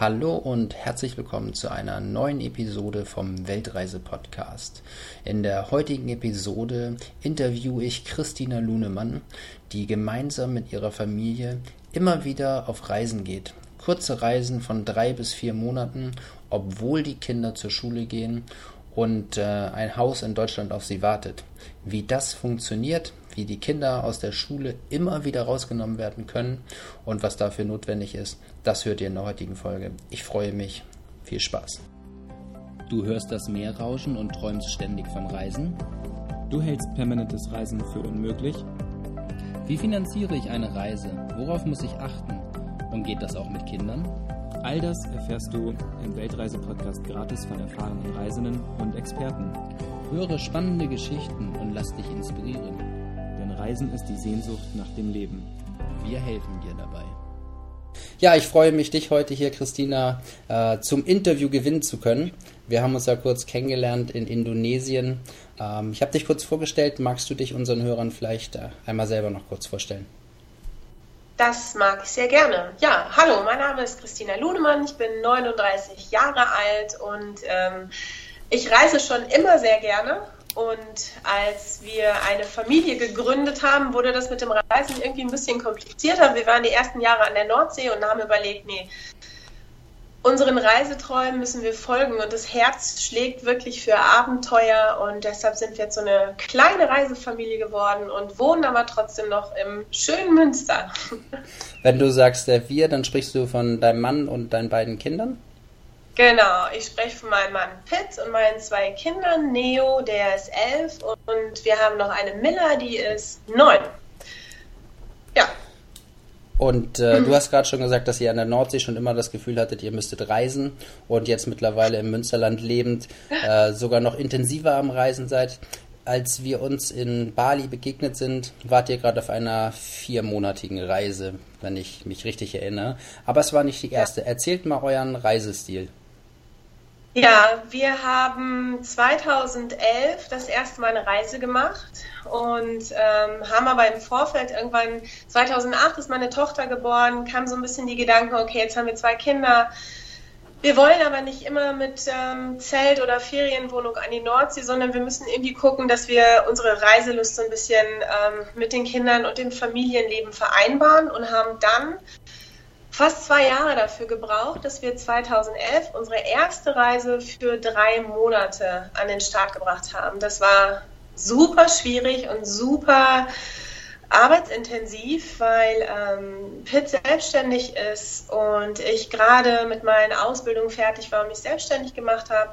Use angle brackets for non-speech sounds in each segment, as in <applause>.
Hallo und herzlich willkommen zu einer neuen Episode vom Weltreise-Podcast. In der heutigen Episode interviewe ich Christina Lunemann, die gemeinsam mit ihrer Familie immer wieder auf Reisen geht. Kurze Reisen von drei bis vier Monaten, obwohl die Kinder zur Schule gehen und äh, ein Haus in Deutschland auf sie wartet. Wie das funktioniert, wie die Kinder aus der Schule immer wieder rausgenommen werden können und was dafür notwendig ist, das hört ihr in der heutigen Folge. Ich freue mich. Viel Spaß. Du hörst das Meer rauschen und träumst ständig von Reisen? Du hältst permanentes Reisen für unmöglich? Wie finanziere ich eine Reise? Worauf muss ich achten? Und geht das auch mit Kindern? All das erfährst du im Weltreise-Podcast gratis von erfahrenen Reisenden und Experten. Höre spannende Geschichten und lass dich inspirieren. Reisen ist die Sehnsucht nach dem Leben. Wir helfen dir dabei. Ja, ich freue mich, dich heute hier, Christina, äh, zum Interview gewinnen zu können. Wir haben uns ja kurz kennengelernt in Indonesien. Ähm, ich habe dich kurz vorgestellt. Magst du dich unseren Hörern vielleicht äh, einmal selber noch kurz vorstellen? Das mag ich sehr gerne. Ja, hallo, mein Name ist Christina Lunemann. Ich bin 39 Jahre alt und ähm, ich reise schon immer sehr gerne und als wir eine Familie gegründet haben, wurde das mit dem Reisen irgendwie ein bisschen komplizierter. Wir waren die ersten Jahre an der Nordsee und haben überlegt, nee, unseren Reiseträumen müssen wir folgen und das Herz schlägt wirklich für Abenteuer und deshalb sind wir jetzt so eine kleine Reisefamilie geworden und wohnen aber trotzdem noch im schönen Münster. Wenn du sagst der wir, dann sprichst du von deinem Mann und deinen beiden Kindern? Genau, ich spreche von meinem Mann Pitt und meinen zwei Kindern. Neo, der ist elf und wir haben noch eine Miller, die ist neun. Ja. Und äh, mhm. du hast gerade schon gesagt, dass ihr an der Nordsee schon immer das Gefühl hattet, ihr müsstet reisen und jetzt mittlerweile im Münsterland lebend äh, <laughs> sogar noch intensiver am Reisen seid. Als wir uns in Bali begegnet sind, wart ihr gerade auf einer viermonatigen Reise, wenn ich mich richtig erinnere. Aber es war nicht die erste. Erzählt mal euren Reisestil. Ja, wir haben 2011 das erste Mal eine Reise gemacht und ähm, haben aber im Vorfeld irgendwann, 2008 ist meine Tochter geboren, kam so ein bisschen die Gedanken, okay, jetzt haben wir zwei Kinder. Wir wollen aber nicht immer mit ähm, Zelt oder Ferienwohnung an die Nordsee, sondern wir müssen irgendwie gucken, dass wir unsere Reiselust so ein bisschen ähm, mit den Kindern und dem Familienleben vereinbaren und haben dann fast zwei Jahre dafür gebraucht, dass wir 2011 unsere erste Reise für drei Monate an den Start gebracht haben. Das war super schwierig und super arbeitsintensiv, weil ähm, Pitt selbstständig ist und ich gerade mit meiner Ausbildung fertig war und mich selbstständig gemacht habe.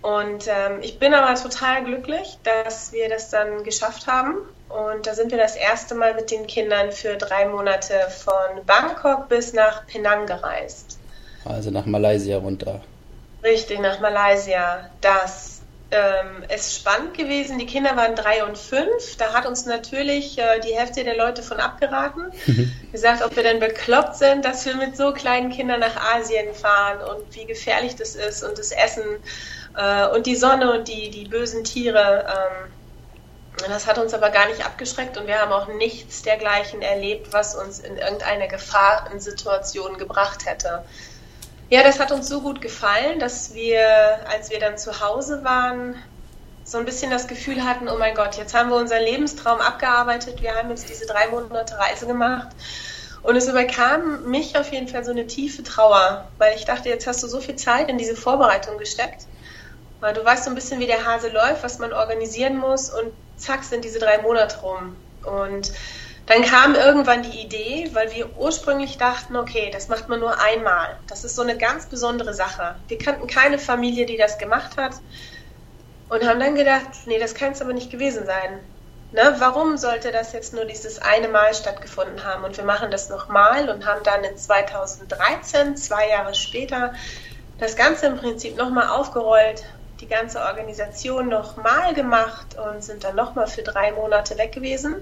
Und ähm, ich bin aber total glücklich, dass wir das dann geschafft haben und da sind wir das erste Mal mit den Kindern für drei Monate von Bangkok bis nach Penang gereist. Also nach Malaysia runter. Richtig, nach Malaysia. Das ähm, ist spannend gewesen. Die Kinder waren drei und fünf. Da hat uns natürlich äh, die Hälfte der Leute von abgeraten. <laughs> Gesagt, ob wir denn bekloppt sind, dass wir mit so kleinen Kindern nach Asien fahren und wie gefährlich das ist und das Essen äh, und die Sonne und die, die bösen Tiere. Ähm, das hat uns aber gar nicht abgeschreckt und wir haben auch nichts dergleichen erlebt, was uns in irgendeine Gefahrensituation gebracht hätte. Ja, das hat uns so gut gefallen, dass wir, als wir dann zu Hause waren, so ein bisschen das Gefühl hatten, oh mein Gott, jetzt haben wir unseren Lebenstraum abgearbeitet, wir haben jetzt diese drei Monate Reise gemacht. Und es überkam mich auf jeden Fall so eine tiefe Trauer, weil ich dachte, jetzt hast du so viel Zeit in diese Vorbereitung gesteckt. Weil du weißt so ein bisschen, wie der Hase läuft, was man organisieren muss und zack sind diese drei Monate rum. Und dann kam irgendwann die Idee, weil wir ursprünglich dachten, okay, das macht man nur einmal. Das ist so eine ganz besondere Sache. Wir kannten keine Familie, die das gemacht hat und haben dann gedacht, nee, das kann es aber nicht gewesen sein. Ne, warum sollte das jetzt nur dieses eine Mal stattgefunden haben? Und wir machen das nochmal und haben dann in 2013, zwei Jahre später, das Ganze im Prinzip nochmal aufgerollt die ganze Organisation nochmal gemacht und sind dann nochmal für drei Monate weg gewesen,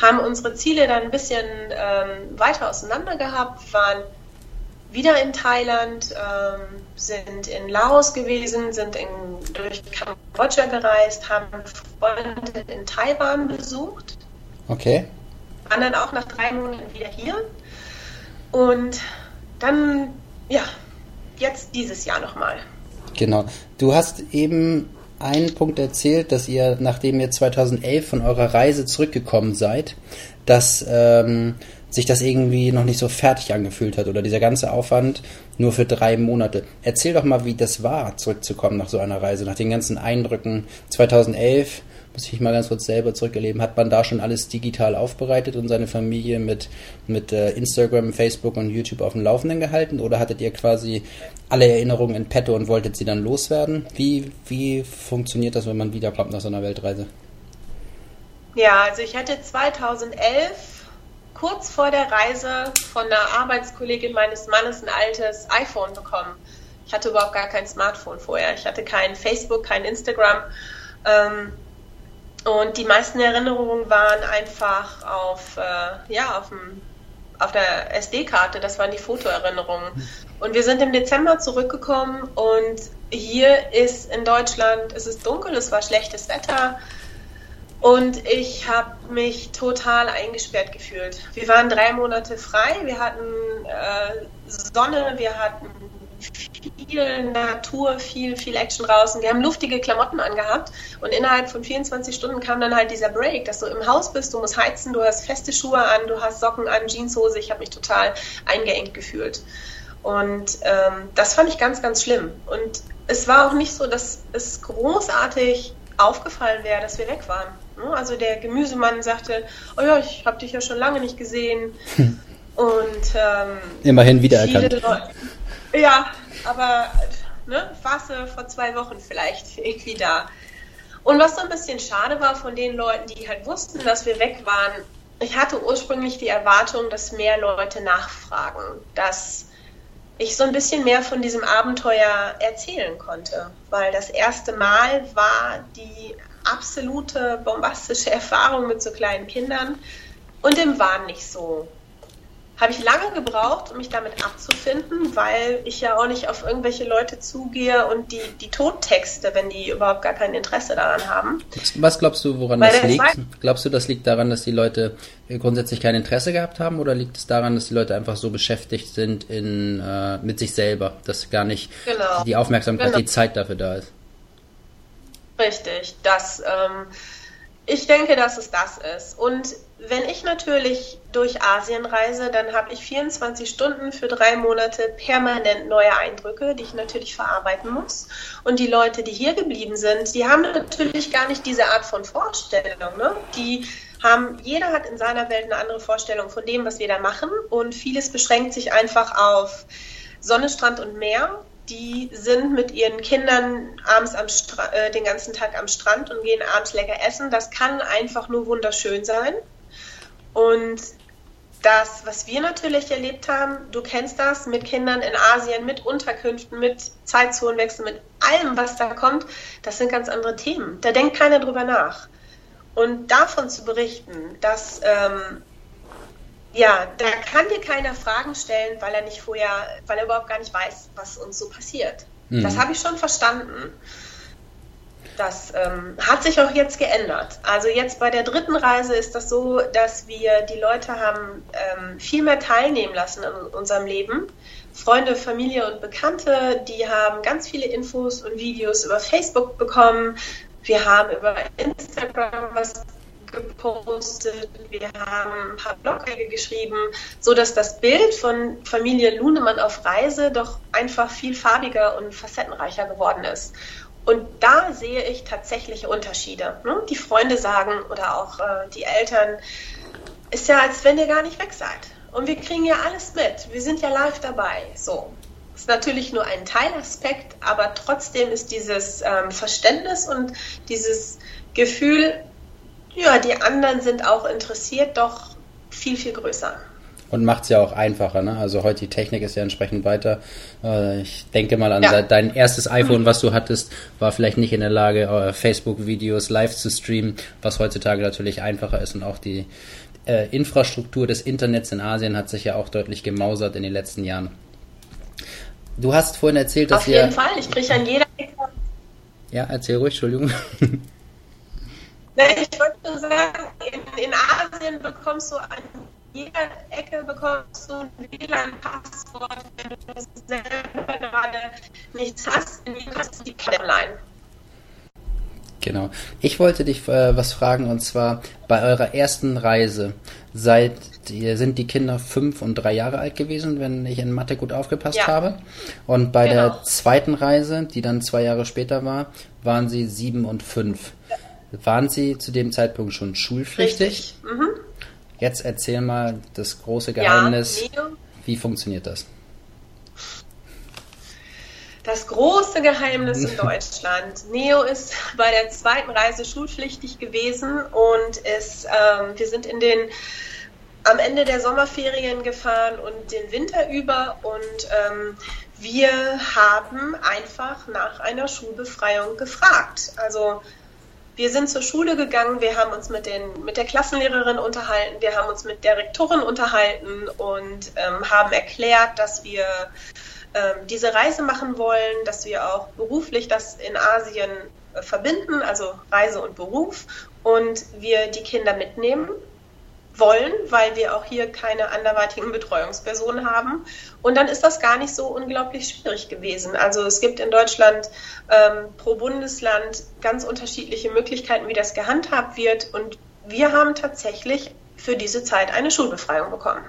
haben unsere Ziele dann ein bisschen ähm, weiter auseinander gehabt, waren wieder in Thailand, ähm, sind in Laos gewesen, sind in, durch Kambodscha gereist, haben Freunde in Taiwan besucht. Okay. Waren dann auch nach drei Monaten wieder hier. Und dann, ja, jetzt dieses Jahr nochmal. Genau. Du hast eben einen Punkt erzählt, dass ihr, nachdem ihr 2011 von eurer Reise zurückgekommen seid, dass ähm, sich das irgendwie noch nicht so fertig angefühlt hat oder dieser ganze Aufwand nur für drei Monate. Erzähl doch mal, wie das war, zurückzukommen nach so einer Reise, nach den ganzen Eindrücken 2011 muss ich mal ganz kurz selber zurückerleben, hat man da schon alles digital aufbereitet und seine Familie mit, mit äh, Instagram, Facebook und YouTube auf dem Laufenden gehalten? Oder hattet ihr quasi alle Erinnerungen in petto und wolltet sie dann loswerden? Wie, wie funktioniert das, wenn man wiederkommt nach so einer Weltreise? Ja, also ich hatte 2011 kurz vor der Reise von einer Arbeitskollegin meines Mannes ein altes iPhone bekommen. Ich hatte überhaupt gar kein Smartphone vorher. Ich hatte kein Facebook, kein Instagram. Ähm, und die meisten Erinnerungen waren einfach auf, äh, ja, auf, dem, auf der SD-Karte, das waren die Fotoerinnerungen. Und wir sind im Dezember zurückgekommen und hier ist in Deutschland, es ist dunkel, es war schlechtes Wetter und ich habe mich total eingesperrt gefühlt. Wir waren drei Monate frei, wir hatten äh, Sonne, wir hatten viel Natur, viel, viel Action draußen. Wir haben luftige Klamotten angehabt und innerhalb von 24 Stunden kam dann halt dieser Break, dass du im Haus bist, du musst heizen, du hast feste Schuhe an, du hast Socken an, Jeanshose. Ich habe mich total eingeengt gefühlt. Und ähm, das fand ich ganz, ganz schlimm. Und es war auch nicht so, dass es großartig aufgefallen wäre, dass wir weg waren. Ne? Also der Gemüsemann sagte, oh ja, ich habe dich ja schon lange nicht gesehen. Und ähm, immerhin wiedererkannt. Ja, aber ne, warst du vor zwei Wochen vielleicht irgendwie da. Und was so ein bisschen schade war von den Leuten, die halt wussten, dass wir weg waren, ich hatte ursprünglich die Erwartung, dass mehr Leute nachfragen, dass ich so ein bisschen mehr von diesem Abenteuer erzählen konnte, weil das erste Mal war die absolute bombastische <laughs> Erfahrung mit so kleinen Kindern und dem war nicht so habe ich lange gebraucht, um mich damit abzufinden, weil ich ja auch nicht auf irgendwelche Leute zugehe und die, die Tontexte, wenn die überhaupt gar kein Interesse daran haben. Was glaubst du, woran weil das liegt? Glaubst du, das liegt daran, dass die Leute grundsätzlich kein Interesse gehabt haben oder liegt es daran, dass die Leute einfach so beschäftigt sind in, äh, mit sich selber, dass gar nicht genau. die Aufmerksamkeit, genau. die Zeit dafür da ist? Richtig, das. Ähm, ich denke, dass es das ist. Und wenn ich natürlich durch Asien reise, dann habe ich 24 Stunden für drei Monate permanent neue Eindrücke, die ich natürlich verarbeiten muss. Und die Leute, die hier geblieben sind, die haben natürlich gar nicht diese Art von Vorstellung. Ne? Die haben, jeder hat in seiner Welt eine andere Vorstellung von dem, was wir da machen. Und vieles beschränkt sich einfach auf Sonne, Strand und Meer die sind mit ihren Kindern abends am Stra äh, den ganzen Tag am Strand und gehen abends lecker essen. Das kann einfach nur wunderschön sein. Und das, was wir natürlich erlebt haben, du kennst das mit Kindern in Asien, mit Unterkünften, mit Zeitzonenwechsel, mit allem, was da kommt, das sind ganz andere Themen. Da denkt keiner drüber nach. Und davon zu berichten, dass ähm, ja, da kann dir keiner Fragen stellen, weil er nicht vorher, weil er überhaupt gar nicht weiß, was uns so passiert. Mhm. Das habe ich schon verstanden. Das ähm, hat sich auch jetzt geändert. Also jetzt bei der dritten Reise ist das so, dass wir die Leute haben ähm, viel mehr teilnehmen lassen in unserem Leben. Freunde, Familie und Bekannte, die haben ganz viele Infos und Videos über Facebook bekommen. Wir haben über Instagram was gepostet, wir haben ein paar Blogbeiträge geschrieben, so dass das Bild von Familie Lunemann auf Reise doch einfach viel farbiger und facettenreicher geworden ist. Und da sehe ich tatsächliche Unterschiede. Ne? Die Freunde sagen oder auch äh, die Eltern, ist ja, als wenn ihr gar nicht weg seid. Und wir kriegen ja alles mit. Wir sind ja live dabei. So. Ist natürlich nur ein Teilaspekt, aber trotzdem ist dieses ähm, Verständnis und dieses Gefühl, ja, die anderen sind auch interessiert, doch viel, viel größer. Und macht es ja auch einfacher, ne? Also heute die Technik ist ja entsprechend weiter. Äh, ich denke mal an ja. dein erstes iPhone, was du hattest, war vielleicht nicht in der Lage, äh, Facebook-Videos live zu streamen, was heutzutage natürlich einfacher ist und auch die äh, Infrastruktur des Internets in Asien hat sich ja auch deutlich gemausert in den letzten Jahren. Du hast vorhin erzählt, dass Auf jeden Fall, ich kriege an jeder. Ja, erzähl ruhig, Entschuldigung. <laughs> Ich wollte nur sagen, in, in Asien bekommst du an jeder Ecke bekommst du ein WLAN-Passwort, wenn du selber gerade nichts hast, kannst du die online. Genau. Ich wollte dich äh, was fragen und zwar bei eurer ersten Reise. Seid ihr, sind die Kinder fünf und drei Jahre alt gewesen, wenn ich in Mathe gut aufgepasst ja. habe? Und bei genau. der zweiten Reise, die dann zwei Jahre später war, waren sie sieben und fünf. Waren sie zu dem Zeitpunkt schon schulpflichtig? Mhm. Jetzt erzähl mal das große Geheimnis. Ja, Wie funktioniert das? Das große Geheimnis in <laughs> Deutschland. Neo ist bei der zweiten Reise schulpflichtig gewesen und es, ähm, wir sind in den am Ende der Sommerferien gefahren und den Winter über und ähm, wir haben einfach nach einer Schulbefreiung gefragt. Also wir sind zur Schule gegangen, wir haben uns mit, den, mit der Klassenlehrerin unterhalten, wir haben uns mit der Rektorin unterhalten und ähm, haben erklärt, dass wir ähm, diese Reise machen wollen, dass wir auch beruflich das in Asien äh, verbinden, also Reise und Beruf, und wir die Kinder mitnehmen wollen, weil wir auch hier keine anderweitigen Betreuungspersonen haben. Und dann ist das gar nicht so unglaublich schwierig gewesen. Also es gibt in Deutschland ähm, pro Bundesland ganz unterschiedliche Möglichkeiten, wie das gehandhabt wird. Und wir haben tatsächlich für diese Zeit eine Schulbefreiung bekommen.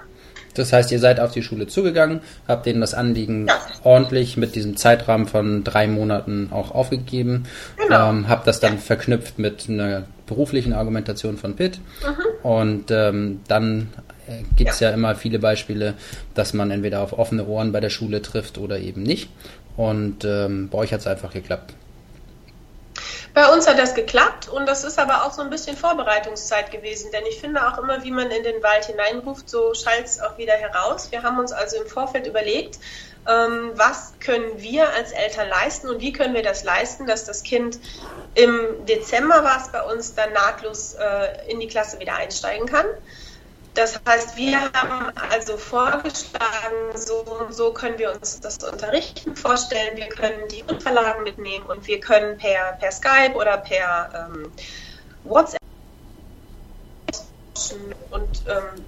Das heißt, ihr seid auf die Schule zugegangen, habt denen das Anliegen ja. ordentlich mit diesem Zeitrahmen von drei Monaten auch aufgegeben, genau. ähm, habt das dann ja. verknüpft mit einer beruflichen Argumentation von Pitt mhm. Und ähm, dann äh, gibt es ja. ja immer viele Beispiele, dass man entweder auf offene Ohren bei der Schule trifft oder eben nicht. Und ähm, bei euch hat es einfach geklappt. Bei uns hat das geklappt und das ist aber auch so ein bisschen Vorbereitungszeit gewesen, denn ich finde auch immer, wie man in den Wald hineinruft, so schallt es auch wieder heraus. Wir haben uns also im Vorfeld überlegt, ähm, was können wir als Eltern leisten und wie können wir das leisten, dass das Kind im Dezember war es bei uns dann nahtlos äh, in die Klasse wieder einsteigen kann. Das heißt, wir haben also vorgeschlagen, so und so können wir uns das Unterrichten vorstellen. Wir können die Unterlagen mitnehmen und wir können per, per Skype oder per ähm, WhatsApp und ähm,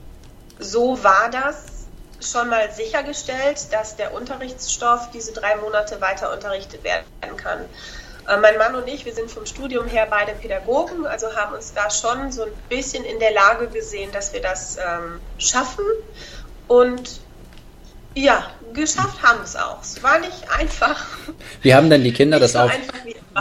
so war das schon mal sichergestellt, dass der Unterrichtsstoff diese drei Monate weiter unterrichtet werden kann. Äh, mein Mann und ich, wir sind vom Studium her beide Pädagogen, also haben uns da schon so ein bisschen in der Lage gesehen, dass wir das ähm, schaffen. Und ja, geschafft haben wir es auch. Es war nicht einfach. Wie haben denn die Kinder das auf?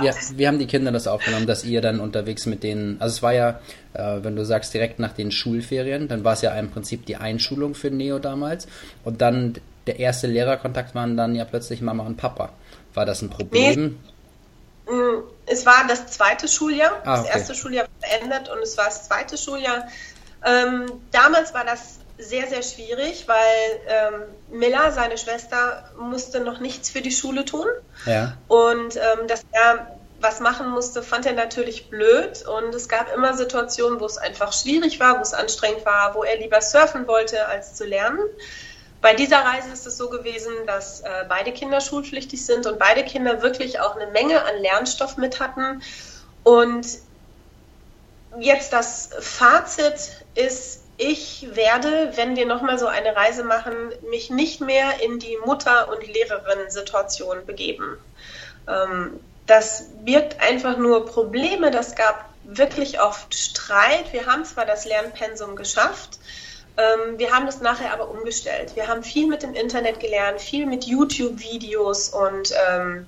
Ja, wie haben die Kinder das aufgenommen, dass ihr dann unterwegs mit denen, also es war ja, äh, wenn du sagst direkt nach den Schulferien, dann war es ja im Prinzip die Einschulung für Neo damals und dann der erste Lehrerkontakt waren dann ja plötzlich Mama und Papa. War das ein Problem? Nee Mm, es war das zweite Schuljahr. Ah, okay. Das erste Schuljahr war beendet und es war das zweite Schuljahr. Ähm, damals war das sehr, sehr schwierig, weil ähm, Miller, seine Schwester, musste noch nichts für die Schule tun. Ja. Und ähm, dass er was machen musste, fand er natürlich blöd. Und es gab immer Situationen, wo es einfach schwierig war, wo es anstrengend war, wo er lieber surfen wollte, als zu lernen. Bei dieser Reise ist es so gewesen, dass äh, beide Kinder schulpflichtig sind und beide Kinder wirklich auch eine Menge an Lernstoff mit hatten. Und jetzt das Fazit ist, ich werde, wenn wir nochmal so eine Reise machen, mich nicht mehr in die Mutter- und Lehrerin-Situation begeben. Ähm, das birgt einfach nur Probleme. Das gab wirklich oft Streit. Wir haben zwar das Lernpensum geschafft, ähm, wir haben das nachher aber umgestellt. Wir haben viel mit dem Internet gelernt, viel mit YouTube-Videos und ähm,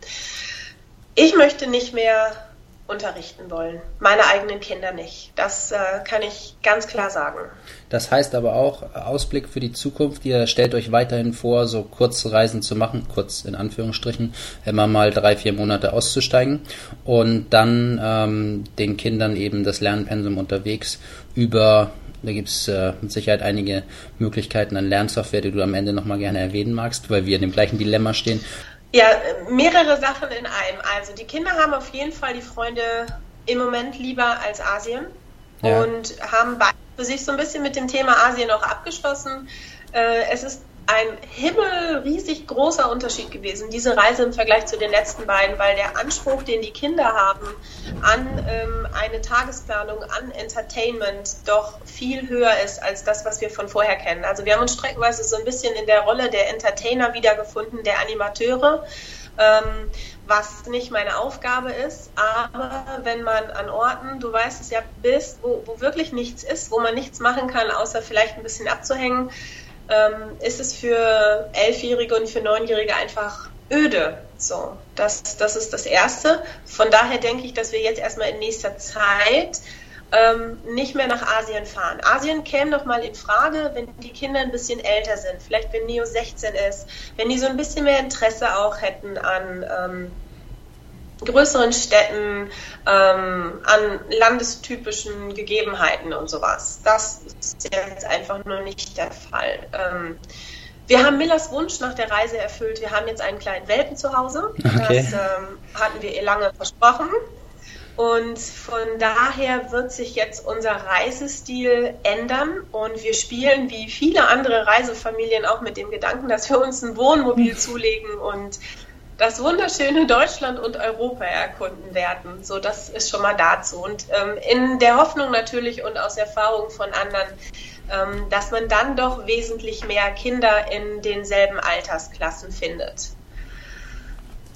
ich möchte nicht mehr unterrichten wollen. Meine eigenen Kinder nicht. Das äh, kann ich ganz klar sagen. Das heißt aber auch, Ausblick für die Zukunft, ihr stellt euch weiterhin vor, so kurze Reisen zu machen, kurz in Anführungsstrichen, immer mal drei, vier Monate auszusteigen und dann ähm, den Kindern eben das Lernpensum unterwegs über da gibt es äh, mit Sicherheit einige Möglichkeiten an Lernsoftware, die du am Ende nochmal gerne erwähnen magst, weil wir in dem gleichen Dilemma stehen. Ja, mehrere Sachen in einem. Also die Kinder haben auf jeden Fall die Freunde im Moment lieber als Asien ja. und haben für sich so ein bisschen mit dem Thema Asien auch abgeschlossen. Äh, es ist ein himmelriesig großer Unterschied gewesen, diese Reise im Vergleich zu den letzten beiden, weil der Anspruch, den die Kinder haben an ähm, eine Tagesplanung, an Entertainment doch viel höher ist als das, was wir von vorher kennen. Also wir haben uns streckenweise so ein bisschen in der Rolle der Entertainer wiedergefunden, der Animateure, ähm, was nicht meine Aufgabe ist. Aber wenn man an Orten, du weißt es ja, bist, wo, wo wirklich nichts ist, wo man nichts machen kann, außer vielleicht ein bisschen abzuhängen, ähm, ist es für Elfjährige und für Neunjährige einfach öde. So, das, das ist das Erste. Von daher denke ich, dass wir jetzt erstmal in nächster Zeit ähm, nicht mehr nach Asien fahren. Asien käme noch mal in Frage, wenn die Kinder ein bisschen älter sind, vielleicht wenn Neo 16 ist, wenn die so ein bisschen mehr Interesse auch hätten an ähm, größeren Städten, ähm, an landestypischen Gegebenheiten und sowas. Das ist jetzt einfach nur nicht der Fall. Ähm, wir haben Millers Wunsch nach der Reise erfüllt. Wir haben jetzt einen kleinen Welpen zu Hause. Okay. Das ähm, hatten wir ihr lange versprochen. Und von daher wird sich jetzt unser Reisestil ändern und wir spielen wie viele andere Reisefamilien auch mit dem Gedanken, dass wir uns ein Wohnmobil zulegen und das wunderschöne Deutschland und Europa erkunden werden. So, das ist schon mal dazu. Und ähm, in der Hoffnung natürlich und aus Erfahrung von anderen, ähm, dass man dann doch wesentlich mehr Kinder in denselben Altersklassen findet.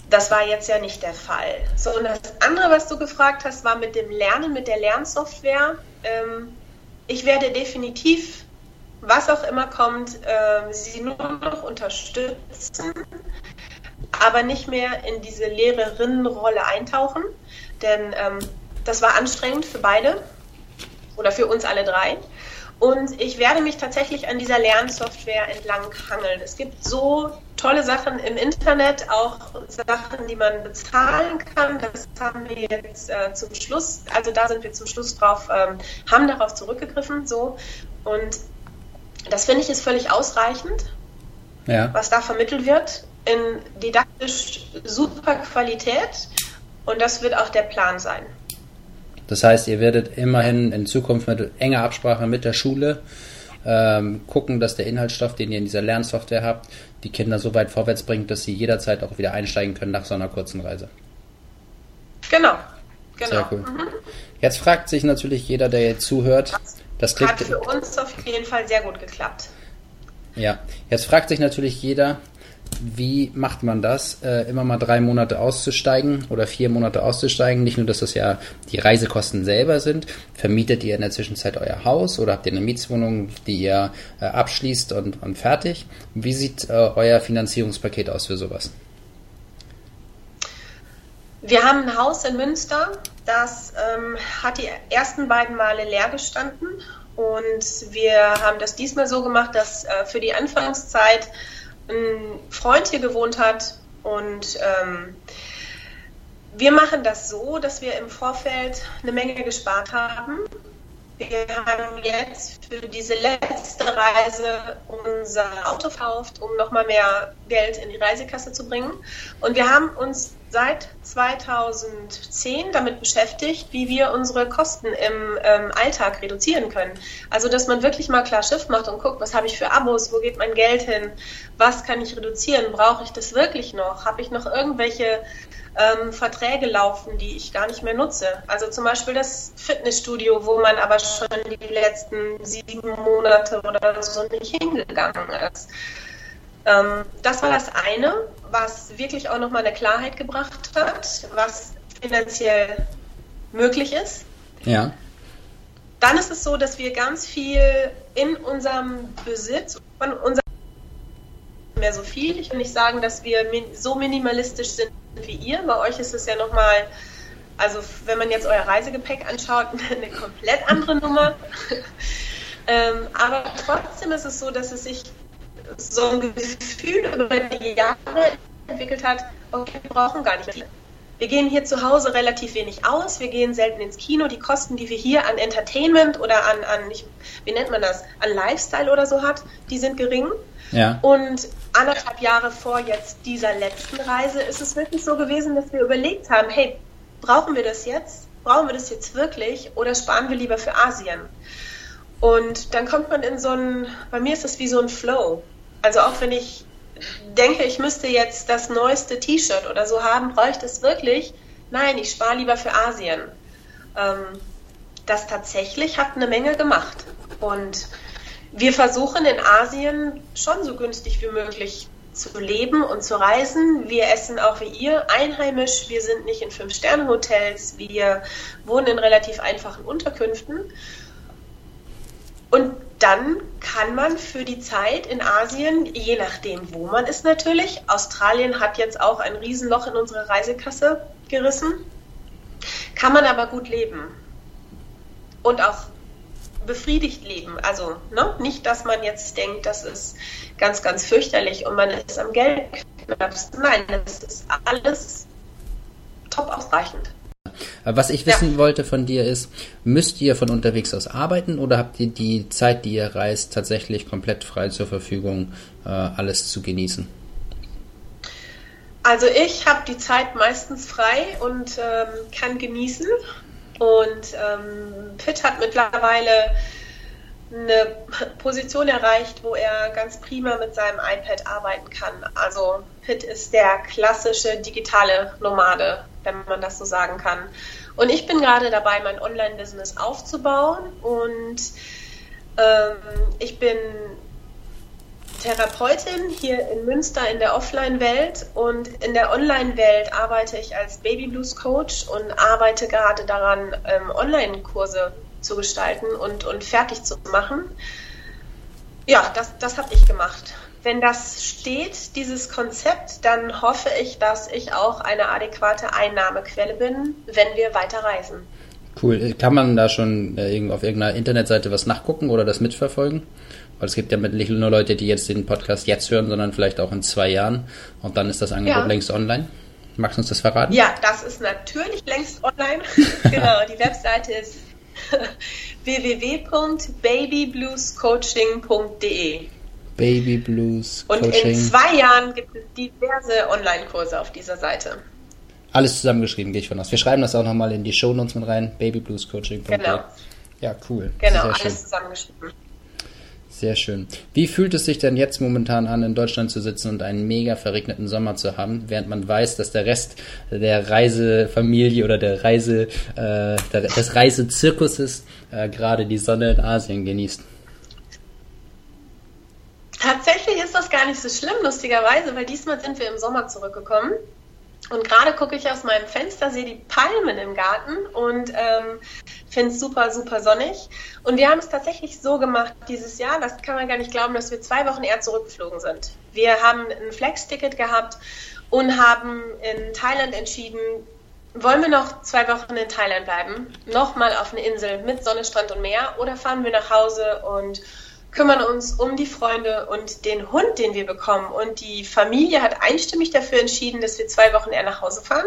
Das war jetzt ja nicht der Fall. So, und das andere, was du gefragt hast, war mit dem Lernen, mit der Lernsoftware. Ähm, ich werde definitiv, was auch immer kommt, äh, sie nur noch unterstützen, aber nicht mehr in diese Lehrerinnenrolle eintauchen, denn ähm, das war anstrengend für beide oder für uns alle drei. Und ich werde mich tatsächlich an dieser Lernsoftware entlang hangeln. Es gibt so tolle Sachen im Internet, auch Sachen, die man bezahlen kann. Das haben wir jetzt äh, zum Schluss, also da sind wir zum Schluss drauf, ähm, haben darauf zurückgegriffen. So. Und das finde ich ist völlig ausreichend, ja. was da vermittelt wird, in didaktisch super Qualität. Und das wird auch der Plan sein. Das heißt, ihr werdet immerhin in Zukunft mit enger Absprache mit der Schule ähm, gucken, dass der Inhaltsstoff, den ihr in dieser Lernsoftware habt, die Kinder so weit vorwärts bringt, dass sie jederzeit auch wieder einsteigen können nach so einer kurzen Reise. Genau. genau. Sehr cool. Mhm. Jetzt fragt sich natürlich jeder, der jetzt zuhört, das klingt. Hat für uns auf jeden Fall sehr gut geklappt. Ja, jetzt fragt sich natürlich jeder, wie macht man das, äh, immer mal drei Monate auszusteigen oder vier Monate auszusteigen? Nicht nur, dass das ja die Reisekosten selber sind. Vermietet ihr in der Zwischenzeit euer Haus oder habt ihr eine Mietswohnung, die ihr äh, abschließt und, und fertig? Wie sieht äh, euer Finanzierungspaket aus für sowas? Wir haben ein Haus in Münster, das ähm, hat die ersten beiden Male leer gestanden und wir haben das diesmal so gemacht, dass äh, für die Anfangszeit ein Freund hier gewohnt hat und ähm, wir machen das so, dass wir im Vorfeld eine Menge gespart haben. Wir haben jetzt für diese letzte Reise unser Auto verkauft, um nochmal mehr Geld in die Reisekasse zu bringen. Und wir haben uns seit 2010 damit beschäftigt, wie wir unsere Kosten im ähm, Alltag reduzieren können. Also, dass man wirklich mal klar Schiff macht und guckt, was habe ich für Abos, wo geht mein Geld hin, was kann ich reduzieren, brauche ich das wirklich noch, habe ich noch irgendwelche ähm, Verträge laufen, die ich gar nicht mehr nutze. Also zum Beispiel das Fitnessstudio, wo man aber schon die letzten sieben Monate oder so nicht hingegangen ist. Ähm, das war das eine, was wirklich auch nochmal eine Klarheit gebracht hat, was finanziell möglich ist. Ja. Dann ist es so, dass wir ganz viel in unserem Besitz, von unserem mehr so viel. Ich will nicht sagen, dass wir so minimalistisch sind wie ihr. Bei euch ist es ja nochmal, also wenn man jetzt euer Reisegepäck anschaut, <laughs> eine komplett andere Nummer. <laughs> ähm, aber trotzdem ist es so, dass es sich so ein Gefühl über die Jahre entwickelt hat, okay, wir brauchen gar nicht mehr. Wir gehen hier zu Hause relativ wenig aus, wir gehen selten ins Kino. Die Kosten, die wir hier an Entertainment oder an, an wie nennt man das, an Lifestyle oder so hat, die sind gering. Ja. Und anderthalb Jahre vor jetzt dieser letzten Reise ist es wirklich so gewesen, dass wir überlegt haben, hey, brauchen wir das jetzt? Brauchen wir das jetzt wirklich oder sparen wir lieber für Asien? Und dann kommt man in so ein, bei mir ist das wie so ein Flow. Also auch wenn ich denke, ich müsste jetzt das neueste T-Shirt oder so haben, ich das wirklich? Nein, ich spare lieber für Asien. Ähm, das tatsächlich hat eine Menge gemacht. Und wir versuchen in Asien schon so günstig wie möglich zu leben und zu reisen. Wir essen auch wie ihr einheimisch. Wir sind nicht in Fünf-Sterne-Hotels. Wir wohnen in relativ einfachen Unterkünften. Und dann kann man für die Zeit in Asien, je nachdem, wo man ist natürlich, Australien hat jetzt auch ein Riesenloch in unsere Reisekasse gerissen, kann man aber gut leben. Und auch befriedigt leben. Also ne? nicht, dass man jetzt denkt, das ist ganz, ganz fürchterlich und man ist am Geld. Nein, das ist alles top ausreichend. Was ich wissen ja. wollte von dir ist, müsst ihr von unterwegs aus arbeiten oder habt ihr die Zeit, die ihr reist, tatsächlich komplett frei zur Verfügung, äh, alles zu genießen? Also ich habe die Zeit meistens frei und ähm, kann genießen. Und ähm, Pitt hat mittlerweile eine Position erreicht, wo er ganz prima mit seinem iPad arbeiten kann. Also Pitt ist der klassische digitale Nomade, wenn man das so sagen kann. Und ich bin gerade dabei, mein Online-Business aufzubauen und ähm, ich bin Therapeutin hier in Münster in der Offline-Welt und in der Online-Welt arbeite ich als Baby Blues Coach und arbeite gerade daran, ähm, Online-Kurse zu gestalten und, und fertig zu machen. Ja, das, das habe ich gemacht. Wenn das steht, dieses Konzept, dann hoffe ich, dass ich auch eine adäquate Einnahmequelle bin, wenn wir weiter reisen. Cool. Kann man da schon äh, auf irgendeiner Internetseite was nachgucken oder das mitverfolgen? Weil es gibt ja nicht nur Leute, die jetzt den Podcast jetzt hören, sondern vielleicht auch in zwei Jahren. Und dann ist das Angebot ja. längst online. Magst du uns das verraten? Ja, das ist natürlich längst online. <laughs> genau, die Webseite ist <laughs> www.babybluescoaching.de. Babyblues Coaching. Und in zwei Jahren gibt es diverse Online-Kurse auf dieser Seite. Alles zusammengeschrieben, gehe ich von aus. Wir schreiben das auch nochmal in die Show Notes mit rein. Babybluescoaching.de. Genau. Ja, cool. Genau, alles zusammengeschrieben. Sehr schön. Wie fühlt es sich denn jetzt momentan an, in Deutschland zu sitzen und einen mega verregneten Sommer zu haben, während man weiß, dass der Rest der Reisefamilie oder der Reise, äh, des Reisezirkuses äh, gerade die Sonne in Asien genießt? Tatsächlich ist das gar nicht so schlimm, lustigerweise, weil diesmal sind wir im Sommer zurückgekommen. Und gerade gucke ich aus meinem Fenster, sehe die Palmen im Garten und ähm, finde es super, super sonnig. Und wir haben es tatsächlich so gemacht dieses Jahr, das kann man gar nicht glauben, dass wir zwei Wochen eher zurückgeflogen sind. Wir haben ein Flex-Ticket gehabt und haben in Thailand entschieden, wollen wir noch zwei Wochen in Thailand bleiben, nochmal auf eine Insel mit Sonne, Strand und Meer oder fahren wir nach Hause und kümmern uns um die Freunde und den Hund, den wir bekommen. Und die Familie hat einstimmig dafür entschieden, dass wir zwei Wochen eher nach Hause fahren.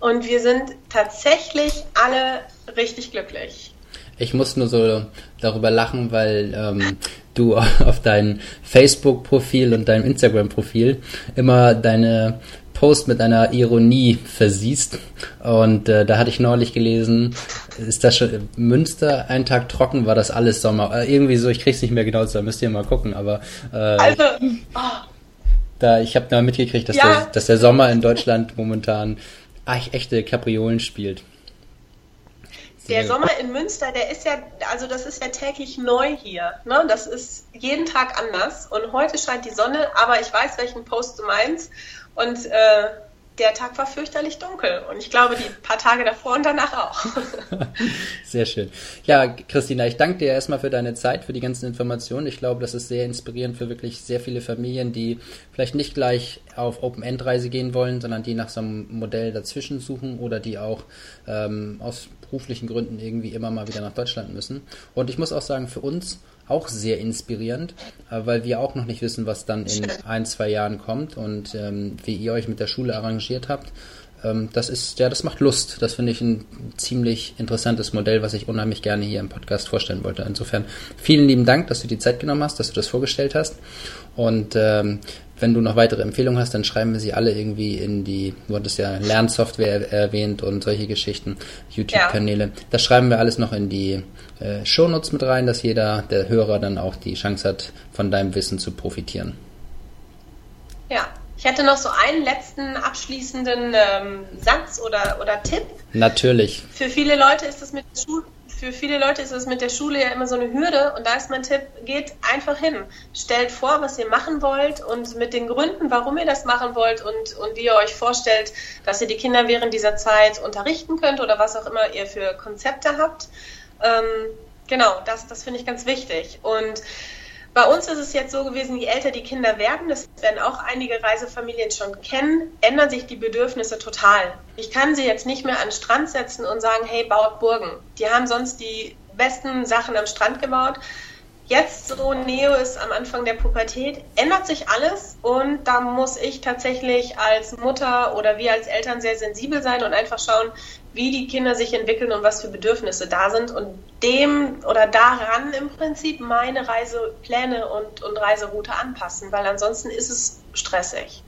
Und wir sind tatsächlich alle richtig glücklich. Ich muss nur so darüber lachen, weil ähm, du <laughs> auf deinem Facebook-Profil und deinem Instagram-Profil immer deine Post mit einer Ironie versiehst. Und äh, da hatte ich neulich gelesen, ist das schon Münster, ein Tag trocken, war das alles Sommer. Äh, irgendwie so, ich krieg's nicht mehr genau, da müsst ihr mal gucken, aber äh, also, oh. da, ich habe da mitgekriegt, dass, ja. der, dass der Sommer in Deutschland momentan ach, echte Kapriolen spielt. Der Sommer in Münster, der ist ja, also das ist ja täglich neu hier. Ne? Das ist jeden Tag anders. Und heute scheint die Sonne, aber ich weiß, welchen Post du meinst. Und äh, der Tag war fürchterlich dunkel und ich glaube die paar Tage davor und danach auch. <laughs> sehr schön. Ja, Christina, ich danke dir erstmal für deine Zeit, für die ganzen Informationen. Ich glaube, das ist sehr inspirierend für wirklich sehr viele Familien, die vielleicht nicht gleich auf Open-End-Reise gehen wollen, sondern die nach so einem Modell dazwischen suchen oder die auch ähm, aus beruflichen Gründen irgendwie immer mal wieder nach Deutschland müssen. Und ich muss auch sagen, für uns auch sehr inspirierend, äh, weil wir auch noch nicht wissen, was dann in ein, zwei Jahren kommt und ähm, wie ihr euch mit der Schule arrangiert habt. Ähm, das ist, ja, das macht Lust. Das finde ich ein ziemlich interessantes Modell, was ich unheimlich gerne hier im Podcast vorstellen wollte. Insofern vielen lieben Dank, dass du die Zeit genommen hast, dass du das vorgestellt hast. Und ähm, wenn du noch weitere Empfehlungen hast, dann schreiben wir sie alle irgendwie in die, du hattest ja Lernsoftware erwähnt und solche Geschichten, YouTube-Kanäle. Ja. Das schreiben wir alles noch in die äh, Shownotes mit rein, dass jeder, der Hörer, dann auch die Chance hat, von deinem Wissen zu profitieren. Ja, ich hätte noch so einen letzten abschließenden ähm, Satz oder, oder Tipp. Natürlich. Für viele Leute ist es mit Schule für viele Leute ist es mit der Schule ja immer so eine Hürde und da ist mein Tipp, geht einfach hin. Stellt vor, was ihr machen wollt und mit den Gründen, warum ihr das machen wollt und, und wie ihr euch vorstellt, dass ihr die Kinder während dieser Zeit unterrichten könnt oder was auch immer ihr für Konzepte habt. Ähm, genau, das, das finde ich ganz wichtig. Und bei uns ist es jetzt so gewesen, je älter die Kinder werden, das werden auch einige Reisefamilien schon kennen, ändern sich die Bedürfnisse total. Ich kann sie jetzt nicht mehr an den Strand setzen und sagen, hey, baut Burgen. Die haben sonst die besten Sachen am Strand gebaut. Jetzt, so Neo ist am Anfang der Pubertät, ändert sich alles und da muss ich tatsächlich als Mutter oder wir als Eltern sehr sensibel sein und einfach schauen, wie die Kinder sich entwickeln und was für Bedürfnisse da sind und dem oder daran im Prinzip meine Reisepläne und, und Reiseroute anpassen, weil ansonsten ist es stressig.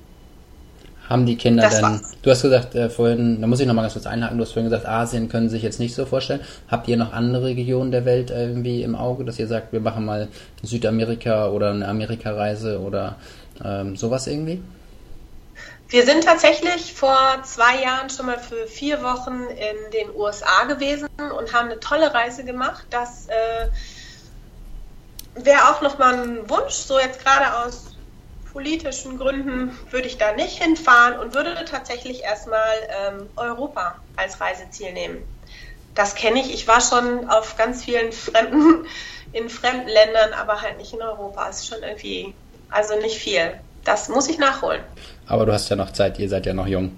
Haben die Kinder das dann, war's. du hast gesagt äh, vorhin, da muss ich nochmal ganz kurz einhaken, du hast vorhin gesagt, Asien können sich jetzt nicht so vorstellen. Habt ihr noch andere Regionen der Welt irgendwie im Auge, dass ihr sagt, wir machen mal Südamerika oder eine Amerikareise oder ähm, sowas irgendwie? Wir sind tatsächlich vor zwei Jahren schon mal für vier Wochen in den USA gewesen und haben eine tolle Reise gemacht. Das äh, wäre auch nochmal ein Wunsch, so jetzt gerade aus politischen Gründen würde ich da nicht hinfahren und würde tatsächlich erstmal ähm, Europa als Reiseziel nehmen. Das kenne ich. Ich war schon auf ganz vielen fremden, <laughs> in fremden Ländern, aber halt nicht in Europa. Ist schon irgendwie, also nicht viel. Das muss ich nachholen. Aber du hast ja noch Zeit, ihr seid ja noch jung.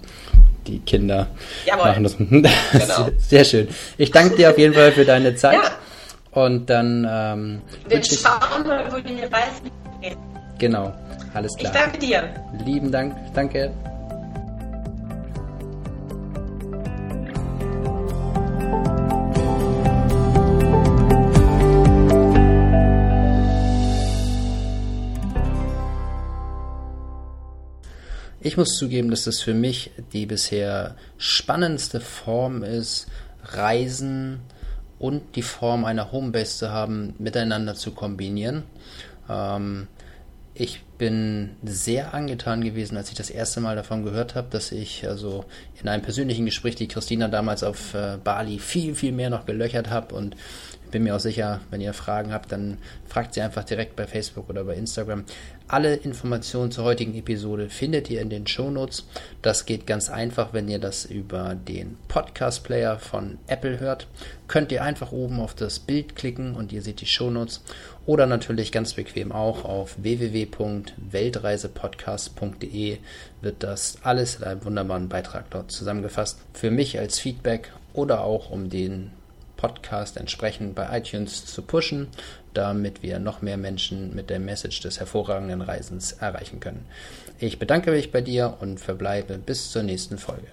Die Kinder Jawohl. machen das. <laughs> genau. Sehr schön. Ich danke dir auf jeden Fall für deine <laughs> Zeit. Ja. Und dann. Ähm, Wir schauen mal, wo die Reise geht. Genau, alles klar. Ich danke dir. Lieben Dank, danke. Ich muss zugeben, dass das für mich die bisher spannendste Form ist, Reisen und die Form einer Homebase zu haben, miteinander zu kombinieren. Ähm, ich bin sehr angetan gewesen, als ich das erste Mal davon gehört habe, dass ich also in einem persönlichen Gespräch die Christina damals auf äh, Bali viel, viel mehr noch gelöchert habe und bin mir auch sicher, wenn ihr Fragen habt, dann fragt sie einfach direkt bei Facebook oder bei Instagram. Alle Informationen zur heutigen Episode findet ihr in den Shownotes. Das geht ganz einfach, wenn ihr das über den Podcast Player von Apple hört. Könnt ihr einfach oben auf das Bild klicken und ihr seht die Shownotes. Oder natürlich ganz bequem auch auf www.weltreisepodcast.de wird das alles in einem wunderbaren Beitrag dort zusammengefasst. Für mich als Feedback oder auch um den Podcast entsprechend bei iTunes zu pushen, damit wir noch mehr Menschen mit der Message des hervorragenden Reisens erreichen können. Ich bedanke mich bei dir und verbleibe bis zur nächsten Folge.